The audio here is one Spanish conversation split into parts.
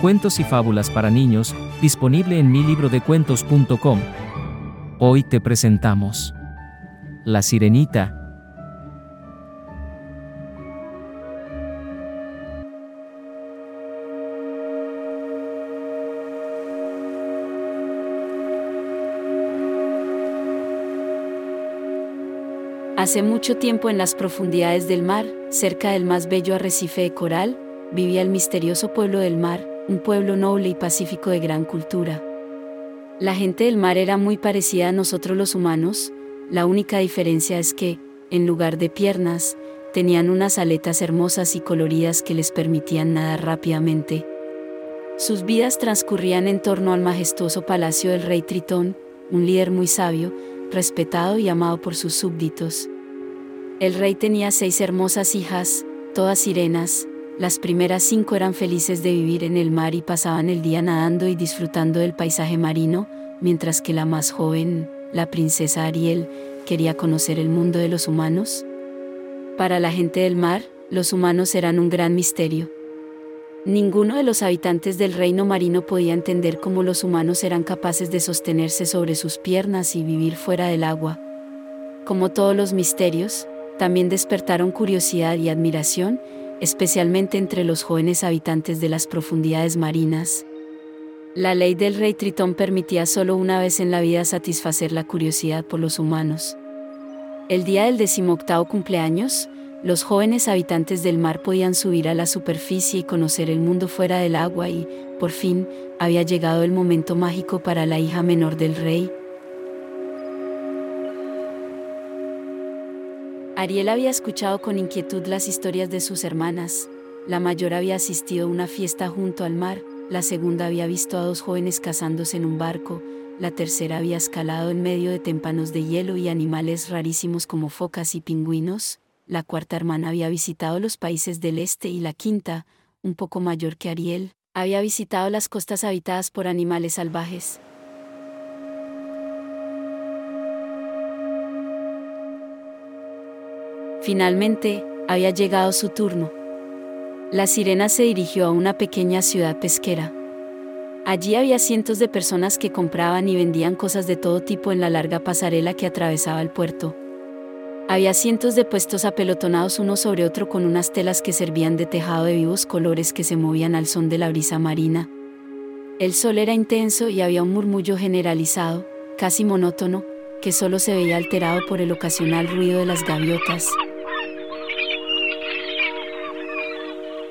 Cuentos y fábulas para niños, disponible en mi. Hoy te presentamos La Sirenita. Hace mucho tiempo en las profundidades del mar, cerca del más bello arrecife de coral, vivía el misterioso pueblo del mar, un pueblo noble y pacífico de gran cultura. La gente del mar era muy parecida a nosotros los humanos, la única diferencia es que, en lugar de piernas, tenían unas aletas hermosas y coloridas que les permitían nadar rápidamente. Sus vidas transcurrían en torno al majestuoso palacio del rey Tritón, un líder muy sabio, respetado y amado por sus súbditos. El rey tenía seis hermosas hijas, todas sirenas, las primeras cinco eran felices de vivir en el mar y pasaban el día nadando y disfrutando del paisaje marino, mientras que la más joven, la princesa Ariel, quería conocer el mundo de los humanos. Para la gente del mar, los humanos eran un gran misterio. Ninguno de los habitantes del reino marino podía entender cómo los humanos eran capaces de sostenerse sobre sus piernas y vivir fuera del agua. Como todos los misterios, también despertaron curiosidad y admiración, especialmente entre los jóvenes habitantes de las profundidades marinas. La ley del rey Tritón permitía solo una vez en la vida satisfacer la curiosidad por los humanos. El día del decimoctavo cumpleaños, los jóvenes habitantes del mar podían subir a la superficie y conocer el mundo fuera del agua y, por fin, había llegado el momento mágico para la hija menor del rey, Ariel había escuchado con inquietud las historias de sus hermanas. La mayor había asistido a una fiesta junto al mar, la segunda había visto a dos jóvenes casándose en un barco, la tercera había escalado en medio de témpanos de hielo y animales rarísimos como focas y pingüinos, la cuarta hermana había visitado los países del este y la quinta, un poco mayor que Ariel, había visitado las costas habitadas por animales salvajes. Finalmente, había llegado su turno. La sirena se dirigió a una pequeña ciudad pesquera. Allí había cientos de personas que compraban y vendían cosas de todo tipo en la larga pasarela que atravesaba el puerto. Había cientos de puestos apelotonados uno sobre otro con unas telas que servían de tejado de vivos colores que se movían al son de la brisa marina. El sol era intenso y había un murmullo generalizado, casi monótono, que solo se veía alterado por el ocasional ruido de las gaviotas.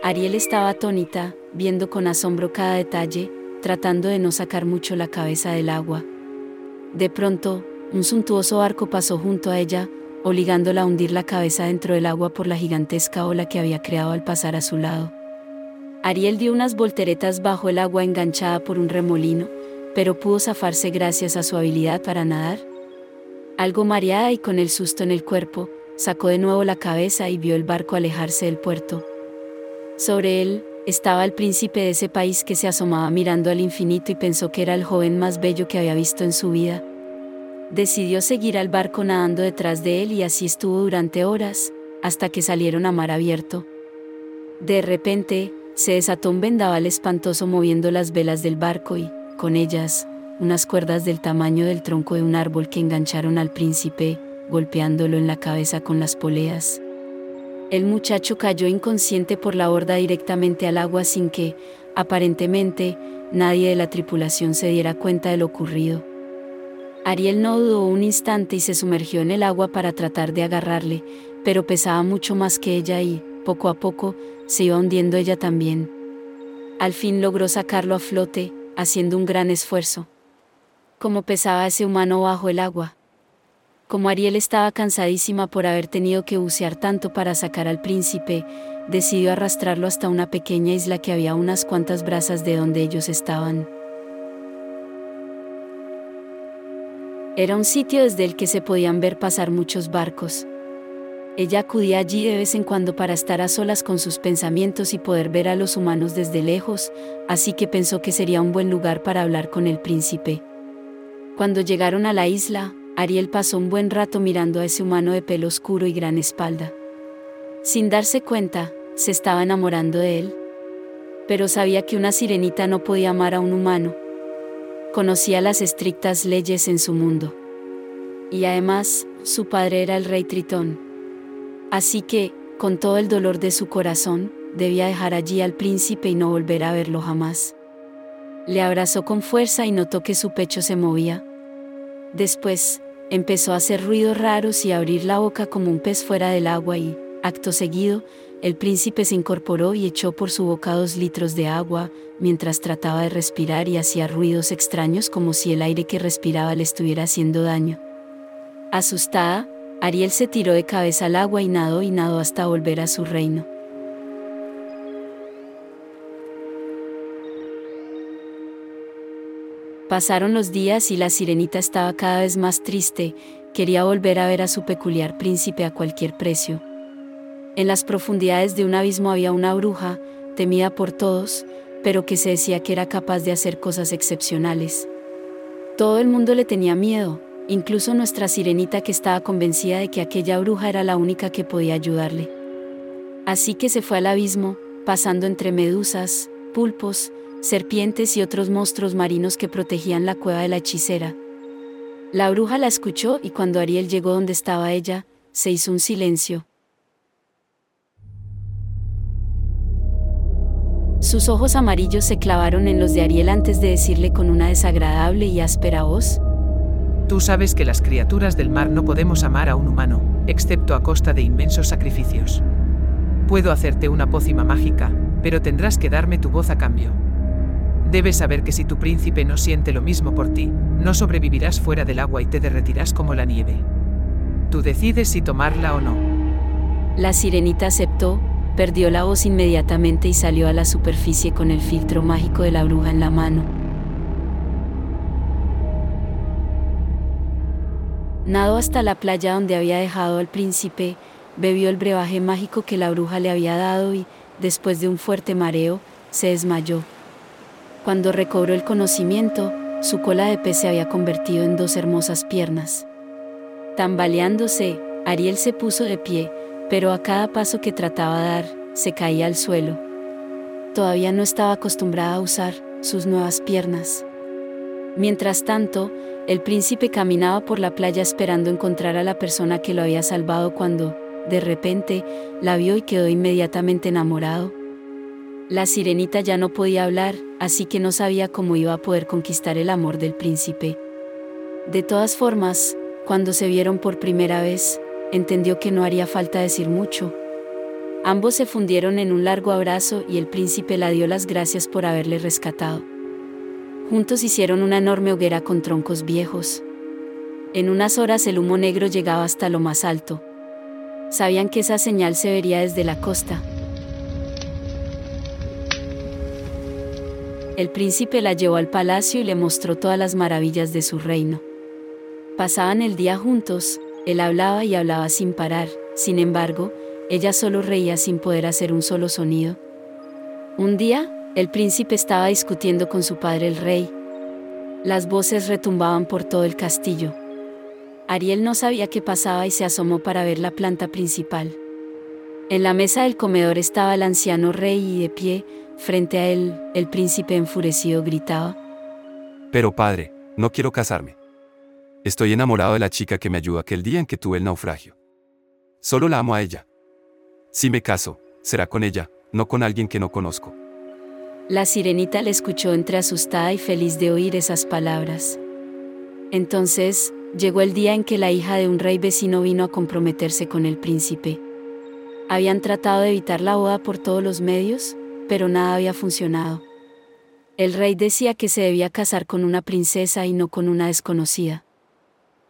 Ariel estaba atónita, viendo con asombro cada detalle, tratando de no sacar mucho la cabeza del agua. De pronto, un suntuoso arco pasó junto a ella, obligándola a hundir la cabeza dentro del agua por la gigantesca ola que había creado al pasar a su lado. Ariel dio unas volteretas bajo el agua enganchada por un remolino, pero pudo zafarse gracias a su habilidad para nadar. Algo mareada y con el susto en el cuerpo, sacó de nuevo la cabeza y vio el barco alejarse del puerto. Sobre él, estaba el príncipe de ese país que se asomaba mirando al infinito y pensó que era el joven más bello que había visto en su vida. Decidió seguir al barco nadando detrás de él y así estuvo durante horas, hasta que salieron a mar abierto. De repente, se desató un vendaval espantoso moviendo las velas del barco y, con ellas, unas cuerdas del tamaño del tronco de un árbol que engancharon al príncipe, golpeándolo en la cabeza con las poleas. El muchacho cayó inconsciente por la borda directamente al agua sin que, aparentemente, nadie de la tripulación se diera cuenta de lo ocurrido. Ariel no dudó un instante y se sumergió en el agua para tratar de agarrarle, pero pesaba mucho más que ella y, poco a poco, se iba hundiendo ella también. Al fin logró sacarlo a flote, haciendo un gran esfuerzo. Como pesaba ese humano bajo el agua. Como Ariel estaba cansadísima por haber tenido que bucear tanto para sacar al príncipe, decidió arrastrarlo hasta una pequeña isla que había unas cuantas brazas de donde ellos estaban. Era un sitio desde el que se podían ver pasar muchos barcos. Ella acudía allí de vez en cuando para estar a solas con sus pensamientos y poder ver a los humanos desde lejos, así que pensó que sería un buen lugar para hablar con el príncipe. Cuando llegaron a la isla, Ariel pasó un buen rato mirando a ese humano de pelo oscuro y gran espalda. Sin darse cuenta, se estaba enamorando de él. pero sabía que una sirenita no podía amar a un humano. Conocía las estrictas leyes en su mundo. Y además, su padre era el rey Tritón. Así que, con todo el dolor de su corazón, debía dejar allí al príncipe y no volver a verlo jamás. Le abrazó con fuerza y notó que su pecho se movía. Después, empezó a hacer ruidos raros y a abrir la boca como un pez fuera del agua y, acto seguido, el príncipe se incorporó y echó por su boca dos litros de agua, mientras trataba de respirar y hacía ruidos extraños como si el aire que respiraba le estuviera haciendo daño. Asustada, Ariel se tiró de cabeza al agua y nadó y nadó hasta volver a su reino. Pasaron los días y la sirenita estaba cada vez más triste, quería volver a ver a su peculiar príncipe a cualquier precio. En las profundidades de un abismo había una bruja, temida por todos, pero que se decía que era capaz de hacer cosas excepcionales. Todo el mundo le tenía miedo, incluso nuestra sirenita que estaba convencida de que aquella bruja era la única que podía ayudarle. Así que se fue al abismo, pasando entre medusas, pulpos, serpientes y otros monstruos marinos que protegían la cueva de la hechicera. La bruja la escuchó y cuando Ariel llegó donde estaba ella, se hizo un silencio. Sus ojos amarillos se clavaron en los de Ariel antes de decirle con una desagradable y áspera voz. Tú sabes que las criaturas del mar no podemos amar a un humano, excepto a costa de inmensos sacrificios. Puedo hacerte una pócima mágica, pero tendrás que darme tu voz a cambio. Debes saber que si tu príncipe no siente lo mismo por ti, no sobrevivirás fuera del agua y te derretirás como la nieve. Tú decides si tomarla o no. La sirenita aceptó, perdió la voz inmediatamente y salió a la superficie con el filtro mágico de la bruja en la mano. Nadó hasta la playa donde había dejado al príncipe, bebió el brebaje mágico que la bruja le había dado y, después de un fuerte mareo, se desmayó. Cuando recobró el conocimiento, su cola de pez se había convertido en dos hermosas piernas. Tambaleándose, Ariel se puso de pie, pero a cada paso que trataba de dar, se caía al suelo. Todavía no estaba acostumbrada a usar sus nuevas piernas. Mientras tanto, el príncipe caminaba por la playa esperando encontrar a la persona que lo había salvado cuando, de repente, la vio y quedó inmediatamente enamorado. La sirenita ya no podía hablar, así que no sabía cómo iba a poder conquistar el amor del príncipe. De todas formas, cuando se vieron por primera vez, entendió que no haría falta decir mucho. Ambos se fundieron en un largo abrazo y el príncipe la dio las gracias por haberle rescatado. Juntos hicieron una enorme hoguera con troncos viejos. En unas horas el humo negro llegaba hasta lo más alto. Sabían que esa señal se vería desde la costa, El príncipe la llevó al palacio y le mostró todas las maravillas de su reino. Pasaban el día juntos, él hablaba y hablaba sin parar, sin embargo, ella solo reía sin poder hacer un solo sonido. Un día, el príncipe estaba discutiendo con su padre el rey. Las voces retumbaban por todo el castillo. Ariel no sabía qué pasaba y se asomó para ver la planta principal. En la mesa del comedor estaba el anciano rey y de pie, frente a él, el príncipe enfurecido gritaba. Pero padre, no quiero casarme. Estoy enamorado de la chica que me ayudó aquel día en que tuve el naufragio. Solo la amo a ella. Si me caso, será con ella, no con alguien que no conozco. La sirenita le escuchó entre asustada y feliz de oír esas palabras. Entonces, llegó el día en que la hija de un rey vecino vino a comprometerse con el príncipe. Habían tratado de evitar la boda por todos los medios, pero nada había funcionado. El rey decía que se debía casar con una princesa y no con una desconocida.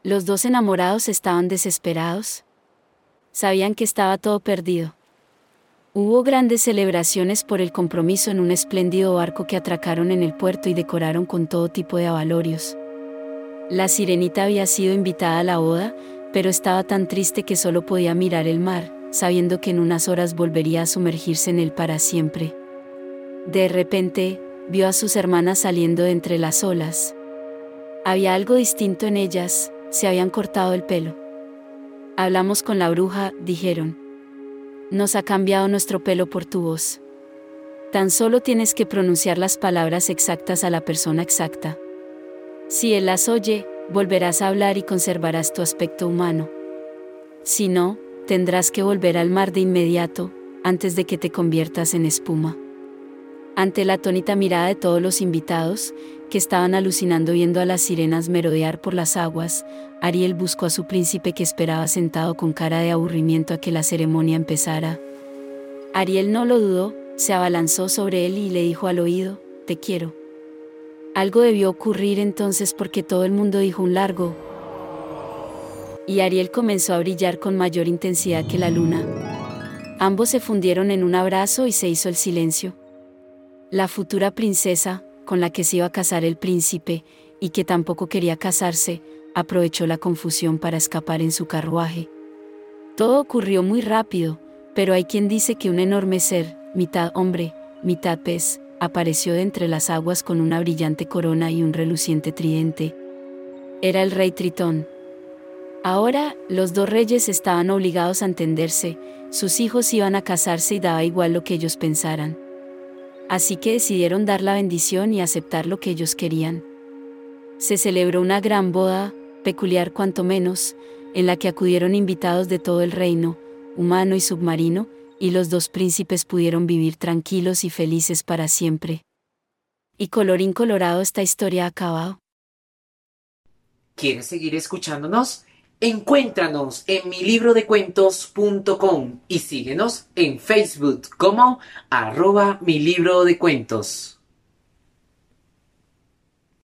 Los dos enamorados estaban desesperados. Sabían que estaba todo perdido. Hubo grandes celebraciones por el compromiso en un espléndido barco que atracaron en el puerto y decoraron con todo tipo de avalorios. La sirenita había sido invitada a la boda, pero estaba tan triste que solo podía mirar el mar, sabiendo que en unas horas volvería a sumergirse en él para siempre. De repente, vio a sus hermanas saliendo de entre las olas. Había algo distinto en ellas, se habían cortado el pelo. Hablamos con la bruja, dijeron. Nos ha cambiado nuestro pelo por tu voz. Tan solo tienes que pronunciar las palabras exactas a la persona exacta. Si él las oye, volverás a hablar y conservarás tu aspecto humano. Si no, tendrás que volver al mar de inmediato, antes de que te conviertas en espuma. Ante la atónita mirada de todos los invitados, que estaban alucinando viendo a las sirenas merodear por las aguas, Ariel buscó a su príncipe que esperaba sentado con cara de aburrimiento a que la ceremonia empezara. Ariel no lo dudó, se abalanzó sobre él y le dijo al oído, Te quiero. Algo debió ocurrir entonces porque todo el mundo dijo un largo. Y Ariel comenzó a brillar con mayor intensidad que la luna. Ambos se fundieron en un abrazo y se hizo el silencio. La futura princesa, con la que se iba a casar el príncipe, y que tampoco quería casarse, aprovechó la confusión para escapar en su carruaje. Todo ocurrió muy rápido, pero hay quien dice que un enorme ser, mitad hombre, mitad pez, apareció de entre las aguas con una brillante corona y un reluciente tridente. Era el rey Tritón. Ahora, los dos reyes estaban obligados a entenderse, sus hijos iban a casarse y daba igual lo que ellos pensaran. Así que decidieron dar la bendición y aceptar lo que ellos querían. Se celebró una gran boda, peculiar cuanto menos, en la que acudieron invitados de todo el reino, humano y submarino, y los dos príncipes pudieron vivir tranquilos y felices para siempre. Y colorín colorado esta historia ha acabado. ¿Quieres seguir escuchándonos? Encuéntranos en mi libro de cuentos.com y síguenos en Facebook como arroba mi libro de cuentos.